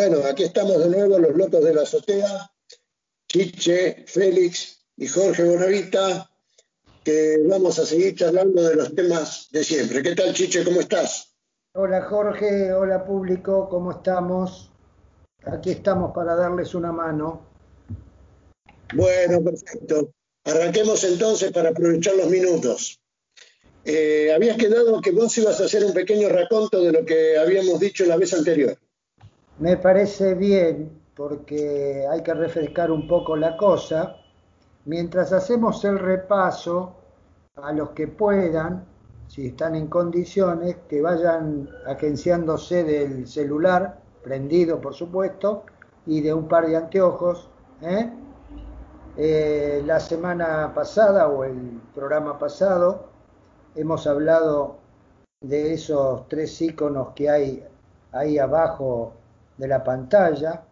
Bueno, aquí estamos de nuevo, los locos de la azotea, Chiche, Félix y Jorge Bonavita, que vamos a seguir charlando de los temas de siempre. ¿Qué tal, Chiche? ¿Cómo estás? Hola, Jorge. Hola, público. ¿Cómo estamos? Aquí estamos para darles una mano. Bueno, perfecto. Arranquemos entonces para aprovechar los minutos. Eh, habías quedado que vos ibas a hacer un pequeño raconto de lo que habíamos dicho la vez anterior. Me parece bien porque hay que refrescar un poco la cosa. Mientras hacemos el repaso, a los que puedan, si están en condiciones, que vayan agenciándose del celular, prendido por supuesto, y de un par de anteojos. ¿eh? Eh, la semana pasada o el programa pasado hemos hablado de esos tres iconos que hay ahí abajo de la pantalla,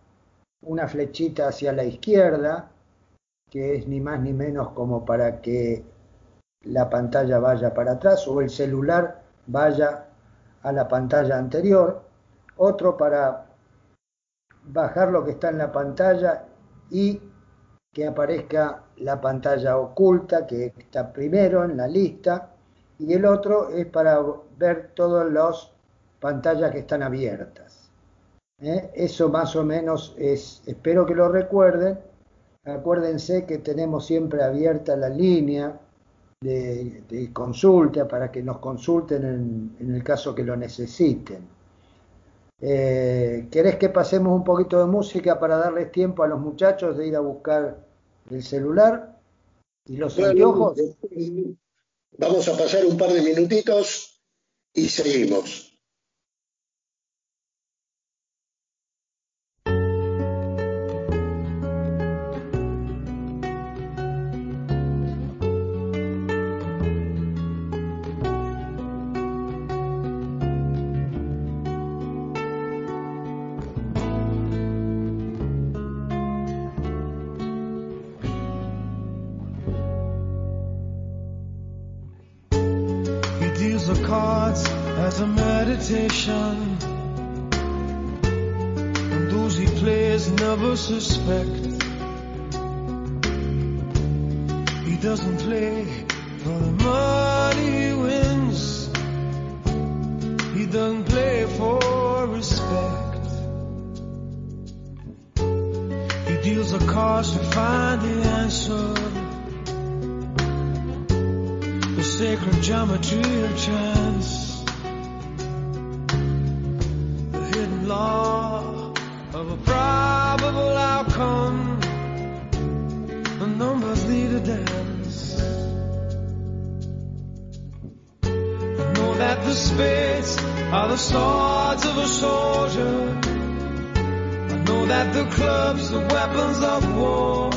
una flechita hacia la izquierda, que es ni más ni menos como para que la pantalla vaya para atrás o el celular vaya a la pantalla anterior, otro para bajar lo que está en la pantalla y que aparezca la pantalla oculta que está primero en la lista y el otro es para ver todas las pantallas que están abiertas. ¿Eh? Eso más o menos es, espero que lo recuerden. Acuérdense que tenemos siempre abierta la línea de, consulta para que nos consulten en, el caso que lo necesiten. Eh, ¿Querés que pasemos un poquito de música para darles tiempo a los muchachos de ir a buscar el celular y los anteojos? Vamos a pasar un par de minutitos y seguimos. Meditation. And those he plays never suspect. He doesn't play are the swords of a soldier. I know that the clubs are weapons of war.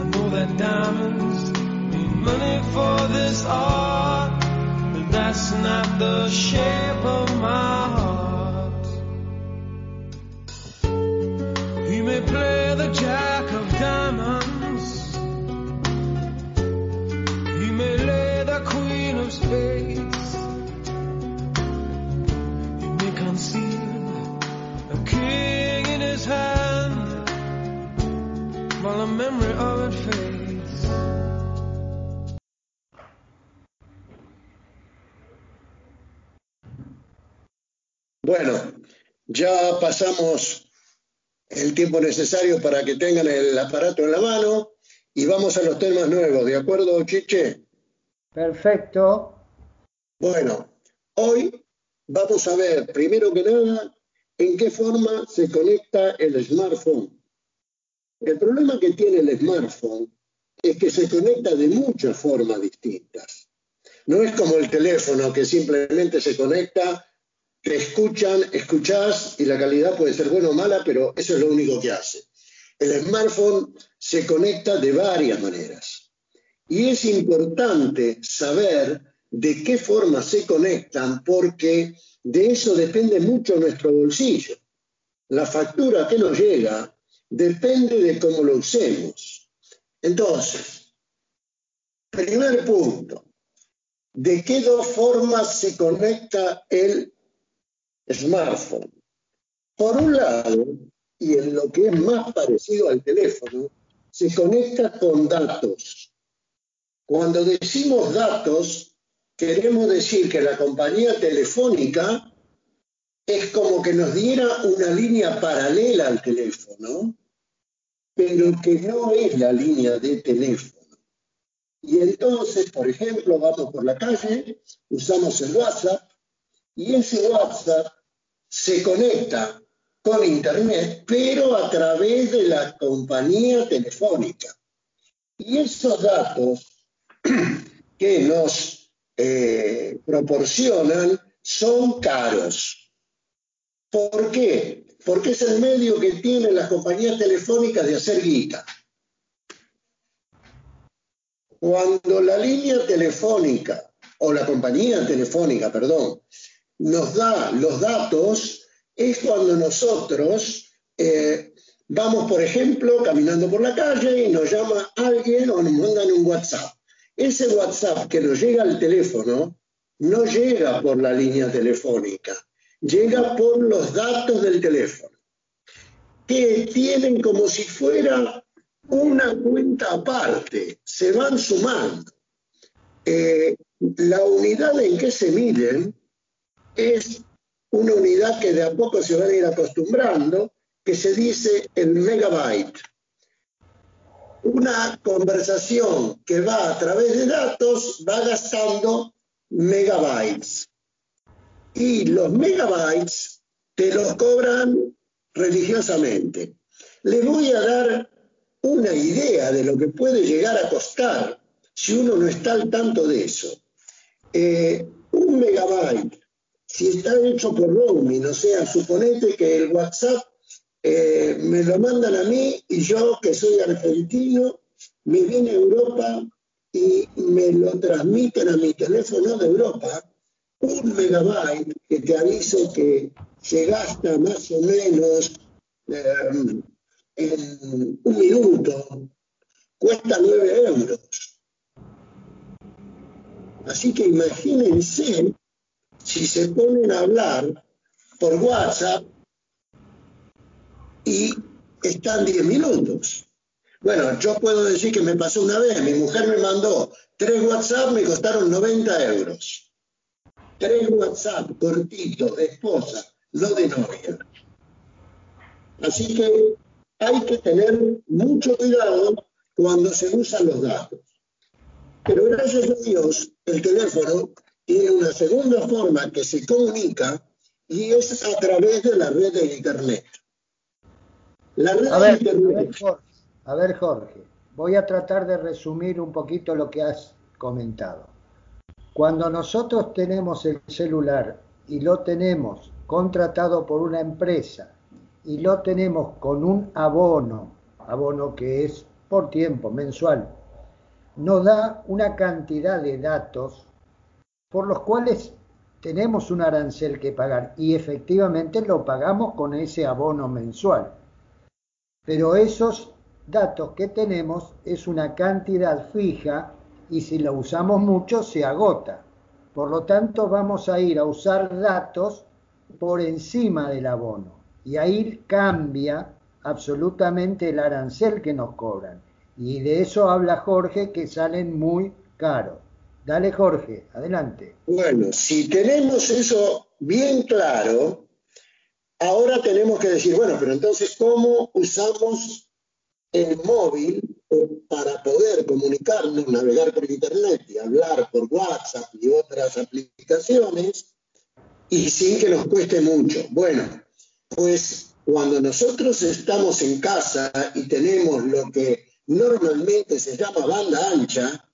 I know that diamonds mean money for this art but that's not the shape memory of it fades. Bueno, ya pasamos el tiempo necesario para que tengan el aparato en la mano y vamos a los temas nuevos, ¿de acuerdo, Chiche? Perfecto. Bueno, hoy vamos a ver, primero que nada, en qué forma se conecta el smartphone. El problema que tiene el smartphone es que se conecta de muchas formas distintas. No es como el teléfono que simplemente se conecta te escuchan, escuchás y la calidad puede ser buena o mala, pero eso es lo único que hace. El smartphone se conecta de varias maneras y es importante saber de qué forma se conectan porque de eso depende mucho nuestro bolsillo. La factura que nos llega depende de cómo lo usemos. Entonces, primer punto, ¿de qué dos formas se conecta el smartphone. Por un lado, y en lo que es más parecido al teléfono, se conecta con datos. Cuando decimos datos, queremos decir que la compañía telefónica es como que nos diera una línea paralela al teléfono, pero que no es la línea de teléfono. Y entonces, por ejemplo, vamos por la calle, usamos el WhatsApp, y ese WhatsApp se conecta con Internet, pero a través de la compañía telefónica. Y esos datos que nos eh, proporcionan son caros. ¿Por qué? Porque es el medio que tienen las compañías telefónicas de hacer guita. Cuando la línea telefónica, o la compañía telefónica, perdón, nos da los datos, es cuando nosotros eh, vamos, por ejemplo, caminando por la calle y nos llama alguien o nos mandan un WhatsApp. Ese WhatsApp que nos llega al teléfono no llega por la línea telefónica, llega por los datos del teléfono, que tienen como si fuera una cuenta aparte, se van sumando. Eh, la unidad en que se miden es una unidad que de a poco se va a ir acostumbrando, que se dice el megabyte. Una conversación que va a través de datos va gastando megabytes. Y los megabytes te los cobran religiosamente. Les voy a dar una idea de lo que puede llegar a costar si uno no está al tanto de eso. Eh, un megabyte si está hecho por roaming, o sea, suponete que el WhatsApp eh, me lo mandan a mí y yo, que soy argentino, me vine a Europa y me lo transmiten a mi teléfono de Europa, un megabyte que te aviso que se gasta más o menos eh, en un minuto, cuesta nueve euros. Así que imagínense si se ponen a hablar por WhatsApp y están 10 minutos. Bueno, yo puedo decir que me pasó una vez, mi mujer me mandó tres WhatsApp, me costaron 90 euros. Tres WhatsApp cortitos de esposa, no de novia. Así que hay que tener mucho cuidado cuando se usan los datos. Pero gracias a Dios, el teléfono tiene una segunda forma que se comunica y es a través de la red de Internet. La red a de ver, Internet. A ver, Jorge, voy a tratar de resumir un poquito lo que has comentado. Cuando nosotros tenemos el celular y lo tenemos contratado por una empresa y lo tenemos con un abono, abono que es por tiempo mensual, nos da una cantidad de datos por los cuales tenemos un arancel que pagar y efectivamente lo pagamos con ese abono mensual. Pero esos datos que tenemos es una cantidad fija y si lo usamos mucho se agota. Por lo tanto vamos a ir a usar datos por encima del abono y ahí cambia absolutamente el arancel que nos cobran. Y de eso habla Jorge que salen muy caros. Dale, Jorge, adelante. Bueno, si tenemos eso bien claro, ahora tenemos que decir, bueno, pero entonces, ¿cómo usamos el móvil para poder comunicarnos, navegar por Internet y hablar por WhatsApp y otras aplicaciones y sin que nos cueste mucho? Bueno, pues cuando nosotros estamos en casa y tenemos lo que normalmente se llama banda ancha,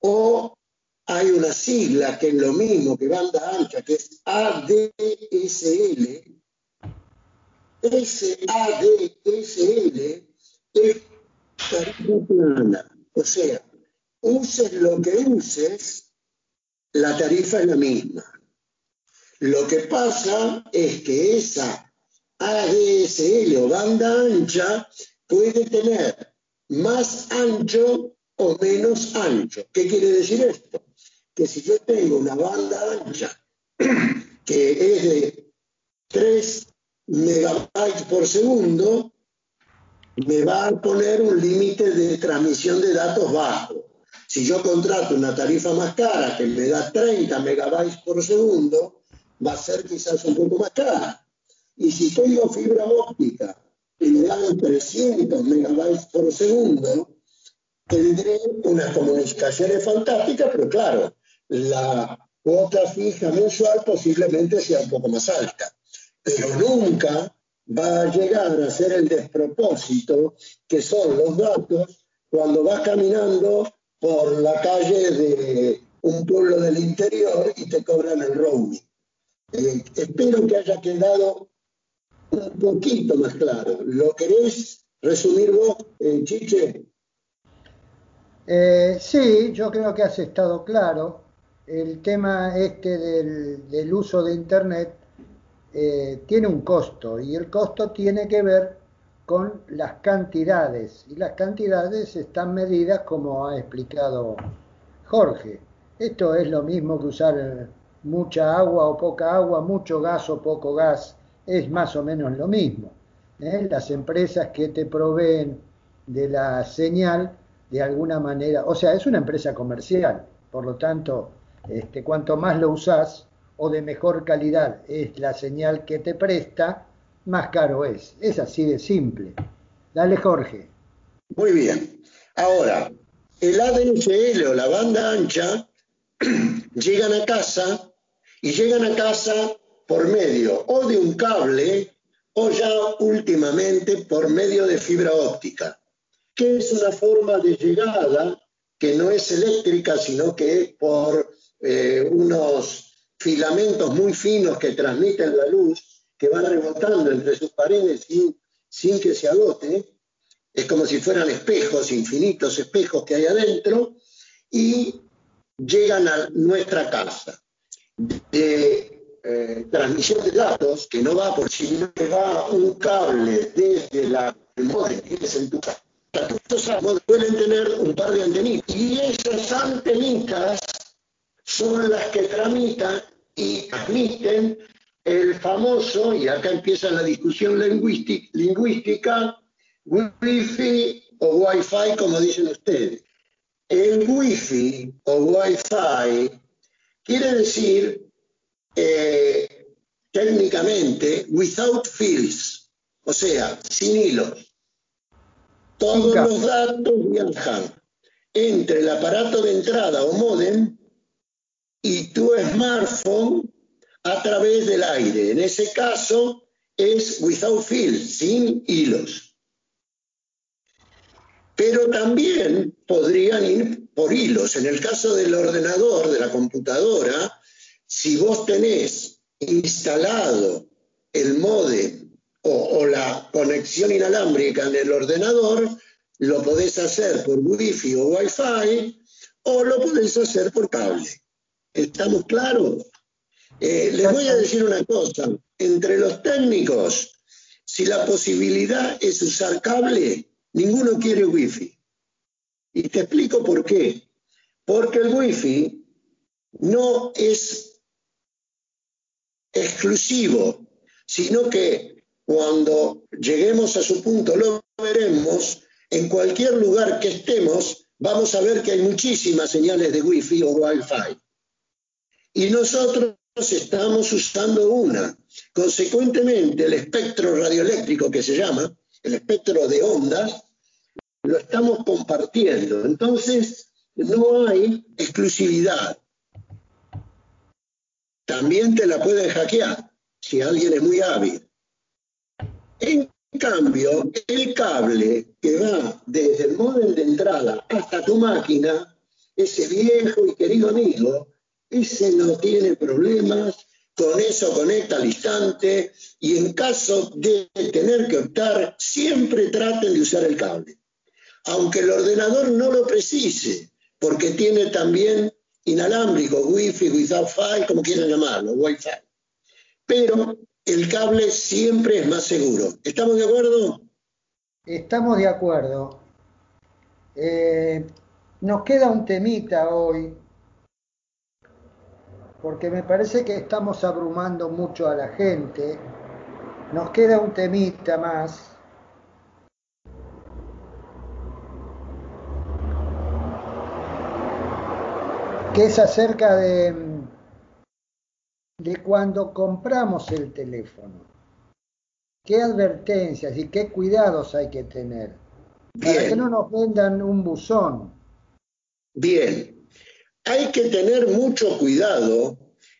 o hay una sigla que es lo mismo que banda ancha, que es ADSL. Ese ADSL es tarifa plana. O sea, uses lo que uses, la tarifa es la misma. Lo que pasa es que esa ADSL o banda ancha puede tener más ancho o menos ancho. ¿Qué quiere decir esto? Que si yo tengo una banda ancha que es de 3 megabytes por segundo, me va a poner un límite de transmisión de datos bajo. Si yo contrato una tarifa más cara que me da 30 megabytes por segundo, va a ser quizás un poco más cara. Y si tengo fibra óptica y me dan 300 megabytes por segundo, tendré unas comunicaciones fantásticas, pero claro, la cuota fija mensual posiblemente sea un poco más alta. Pero nunca va a llegar a ser el despropósito que son los datos cuando vas caminando por la calle de un pueblo del interior y te cobran el roaming. Eh, espero que haya quedado un poquito más claro. ¿Lo querés resumir vos, eh, Chiche? Eh, sí, yo creo que has estado claro. El tema este del, del uso de Internet eh, tiene un costo y el costo tiene que ver con las cantidades y las cantidades están medidas como ha explicado Jorge. Esto es lo mismo que usar mucha agua o poca agua, mucho gas o poco gas, es más o menos lo mismo. ¿eh? Las empresas que te proveen de la señal, de alguna manera, o sea, es una empresa comercial, por lo tanto, este, cuanto más lo usás, o de mejor calidad es la señal que te presta, más caro es. Es así de simple. Dale, Jorge. Muy bien. Ahora, el ADSL o la banda ancha llegan a casa y llegan a casa por medio o de un cable o ya últimamente por medio de fibra óptica, que es una forma de llegada que no es eléctrica, sino que es por eh, unos filamentos muy finos que transmiten la luz, que van rebotando entre sus paredes sin, que se agote. Es como si fueran espejos, infinitos espejos que hay adentro, y llegan a nuestra casa. De eh, transmisión de datos, que no va por si no va un cable desde la modem que es en tu casa. Estos suelen tener un par de antenitas y esas antenitas son las que tramitan y transmiten el famoso, y acá empieza la discusión lingüística, Wi-Fi o Wi-Fi, como dicen ustedes. El Wi-Fi o Wi-Fi quiere decir eh, técnicamente without fields, o sea, sin hilos. Todos los datos viajan entre el aparato de entrada o modem y tu smartphone a través del aire. En ese caso es without field, sin hilos. Pero también podrían ir por hilos. En el caso del ordenador, de la computadora, si vos tenés instalado el modem o, o la conexión inalámbrica en el ordenador, lo podés hacer por Wi-Fi o Wi-Fi o lo podés hacer por cable. ¿Estamos claros? Eh, les voy a decir una cosa, entre los técnicos, si la posibilidad es usar cable, ninguno quiere wifi. Y te explico por qué. Porque el wifi no es exclusivo, sino que cuando lleguemos a su punto lo veremos, en cualquier lugar que estemos, vamos a ver que hay muchísimas señales de wifi o wifi y nosotros estamos usando una. Consecuentemente, el espectro radioeléctrico que se llama, el espectro de ondas, lo estamos compartiendo. Entonces, no hay exclusividad. También te la pueden hackear si alguien es muy hábil. En cambio, el cable que va desde el módem de entrada hasta tu máquina, ese viejo y querido amigo, ese no tiene problemas, con eso conecta al instante y en caso de tener que optar, siempre traten de usar el cable. Aunque el ordenador no lo precise, porque tiene también inalámbrico, Wi-Fi, without como quieran llamarlo, Wi-Fi. Pero el cable siempre es más seguro. ¿Estamos de acuerdo? Estamos de acuerdo. Eh, nos queda un temita hoy porque me parece que estamos abrumando mucho a la gente. Nos queda un temita más. que es acerca de, de cuando compramos el teléfono. ¿Qué advertencias y qué cuidados hay que tener? Para que no nos vendan un buzón. Bien, hay que tener mucho cuidado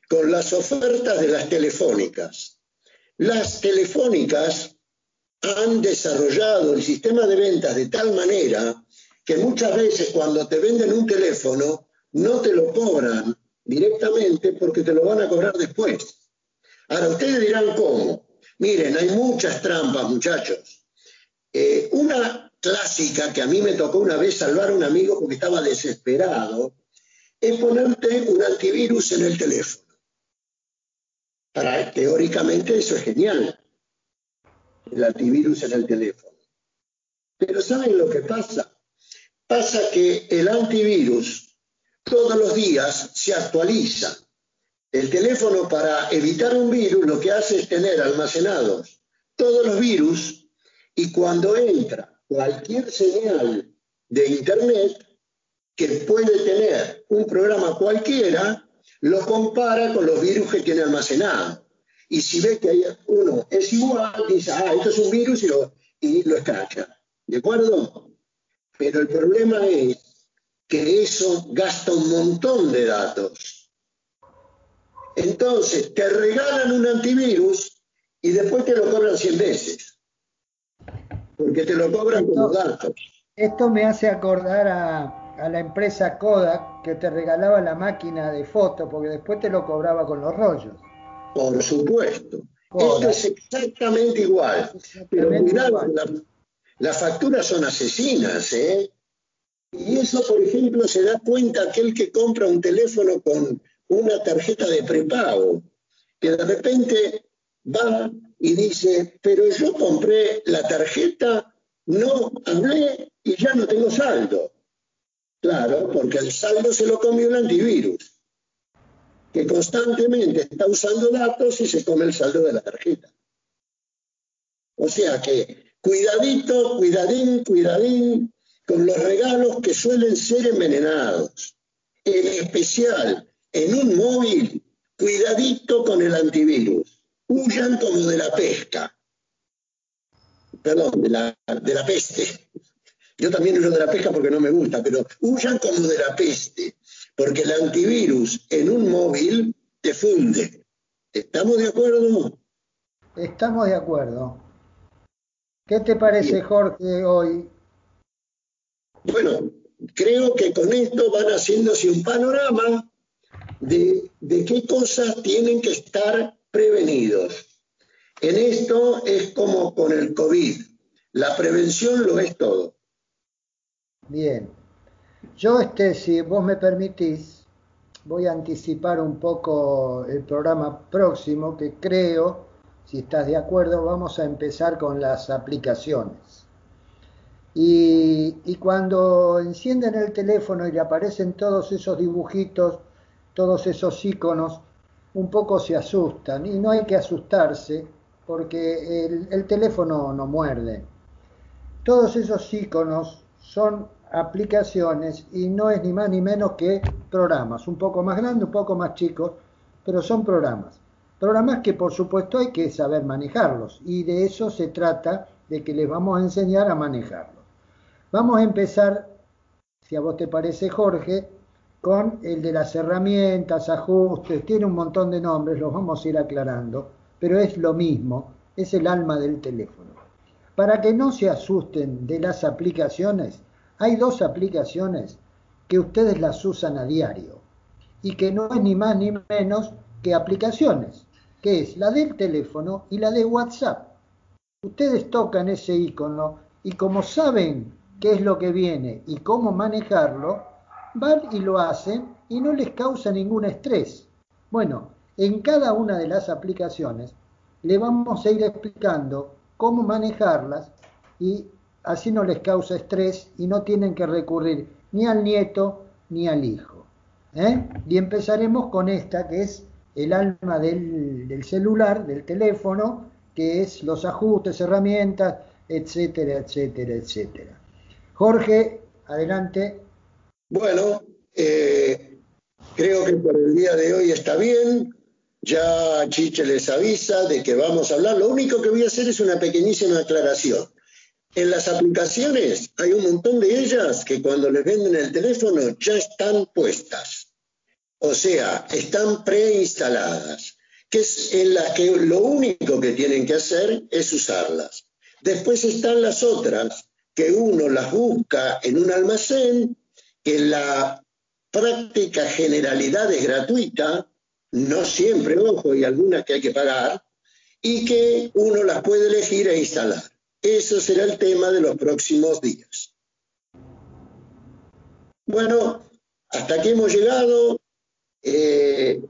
con las ofertas de las telefónicas. Las telefónicas han desarrollado el sistema de ventas de tal manera que muchas veces cuando te venden un teléfono no te lo cobran directamente porque te lo van a cobrar después. Ahora, ustedes dirán cómo. Miren, hay muchas trampas, muchachos. Eh, una clásica que a mí me tocó una vez salvar a un amigo porque estaba desesperado es ponerte un antivirus en el teléfono. Para, teóricamente eso es genial, el antivirus en el teléfono. Pero ¿saben lo que pasa? Pasa que el antivirus todos los días se actualiza. El teléfono para evitar un virus lo que hace es tener almacenados todos los virus y cuando entra cualquier señal de Internet que puede tener un programa cualquiera, lo compara con los virus que tiene almacenado. Y si ve que hay uno es igual, dice, ah, esto es un virus y lo, y lo escracha. ¿De acuerdo? Pero el problema es que eso gasta un montón de datos. Entonces, te regalan un antivirus y después te lo cobran 100 veces. Porque te lo cobran como datos. Esto me hace acordar a, a, la empresa Kodak que te regalaba la máquina de foto porque después te lo cobraba con los rollos. Por supuesto. Esto es exactamente igual. Pero cuidado, las facturas son asesinas, ¿eh? Y eso, por ejemplo, se da cuenta aquel que compra un teléfono con una tarjeta de prepago, que de repente va y dice, pero yo compré la tarjeta, no hablé y ya no tengo saldo. Claro, porque el saldo se lo comió el antivirus, que constantemente está usando datos y se come el saldo de la tarjeta. O sea que, cuidadito, cuidadín, cuidadín, con los regalos que suelen ser envenenados. En especial, en un móvil, cuidadito con el antivirus. Huyan como de la pesca. Perdón, de la, de la peste. Yo también huyo de la pesca porque no me gusta, pero huyan como de la peste, porque el antivirus en un móvil te funde. ¿Estamos de acuerdo? Estamos de acuerdo. ¿Qué te parece, Jorge, hoy bueno, creo que con esto van haciéndose un panorama de, qué cosas tienen que estar prevenidos. En esto es como con el COVID. La prevención lo es todo. Bien. Yo, este, si vos me permitís, voy a anticipar un poco el programa próximo que creo, si estás de acuerdo, vamos a empezar con las aplicaciones. Y, cuando encienden el teléfono y le aparecen todos esos dibujitos, todos esos iconos, un poco se asustan. Y no hay que asustarse porque el, el teléfono no muerde. Todos esos iconos son aplicaciones y no es ni más ni menos que programas, un poco más grandes, un poco más chicos, pero son programas. Programas que por supuesto hay que saber manejarlos y de eso se trata, de que les vamos a enseñar a manejarlos. Vamos a empezar, si a vos te parece Jorge, con el de las herramientas, ajustes, tiene un montón de nombres, los vamos a ir aclarando, pero es lo mismo, es el alma del teléfono. Para que no se asusten de las aplicaciones, hay dos aplicaciones que ustedes las usan a diario y que no es ni más ni menos que aplicaciones, que es la del teléfono y la de WhatsApp. Ustedes tocan ese icono y como saben qué es lo que viene y cómo manejarlo, van y lo hacen y no les causa ningún estrés. Bueno, en cada una de las aplicaciones le vamos a ir explicando cómo manejarlas y así no les causa estrés y no tienen que recurrir ni al nieto ni al hijo. ¿eh? Y empezaremos con esta, que es el alma del, del celular, del teléfono, que es los ajustes, herramientas, etcétera, etcétera, etcétera. Jorge, adelante. Bueno, eh, creo que por el día de hoy está bien. Ya Chiche les avisa de que vamos a hablar. Lo único que voy a hacer es una pequeñísima aclaración. En las aplicaciones hay un montón de ellas que cuando les venden el teléfono ya están puestas. O sea, están preinstaladas, que es en las que lo único que tienen que hacer es usarlas. Después están las otras, que uno las busca en un almacén, que la práctica generalidad es gratuita, no siempre, ojo, y algunas que hay que pagar, y que uno las puede elegir e instalar. Eso será el tema de los próximos días. Bueno, hasta aquí hemos llegado. Eh,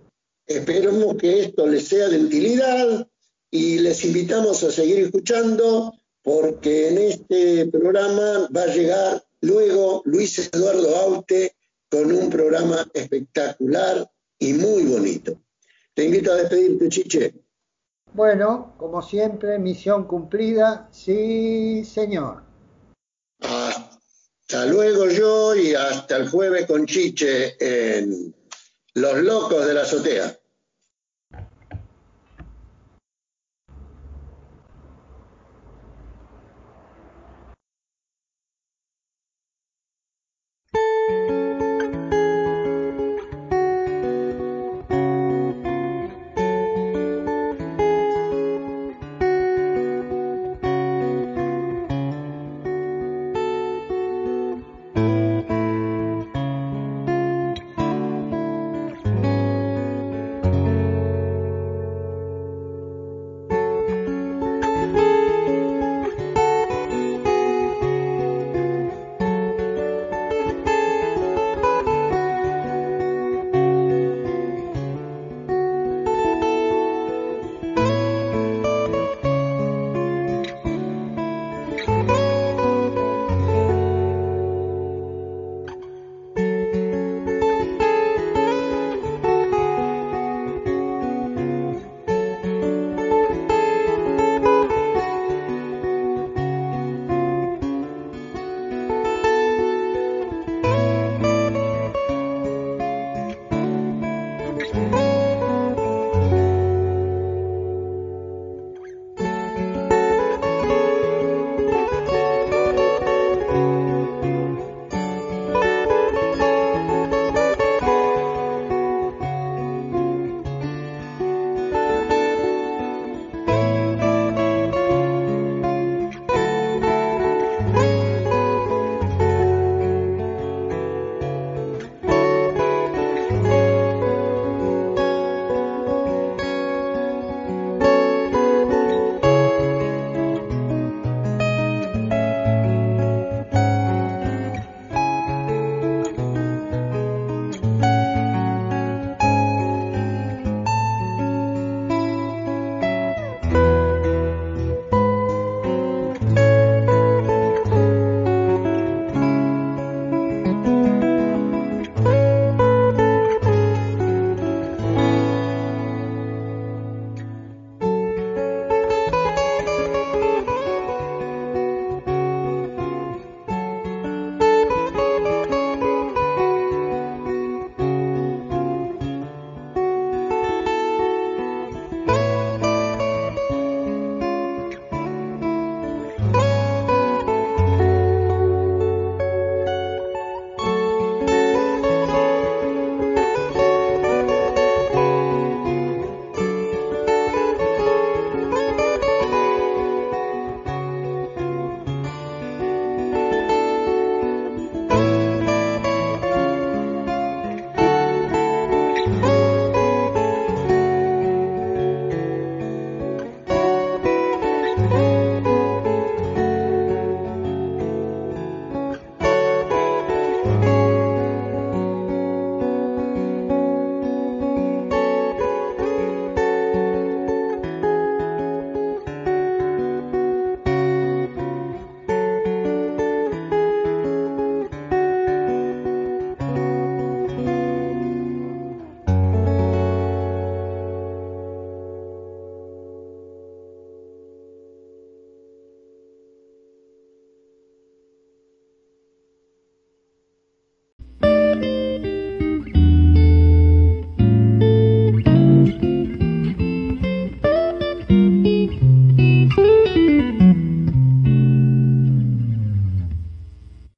esperemos que esto les sea de utilidad y les invitamos a seguir escuchando porque en este programa va a llegar luego Luis Eduardo Aute con un programa espectacular y muy bonito. Te invito a despedirte, Chiche. Bueno, como siempre, misión cumplida, sí, señor. Hasta luego yo y hasta el jueves con Chiche en Los Locos de la Azotea.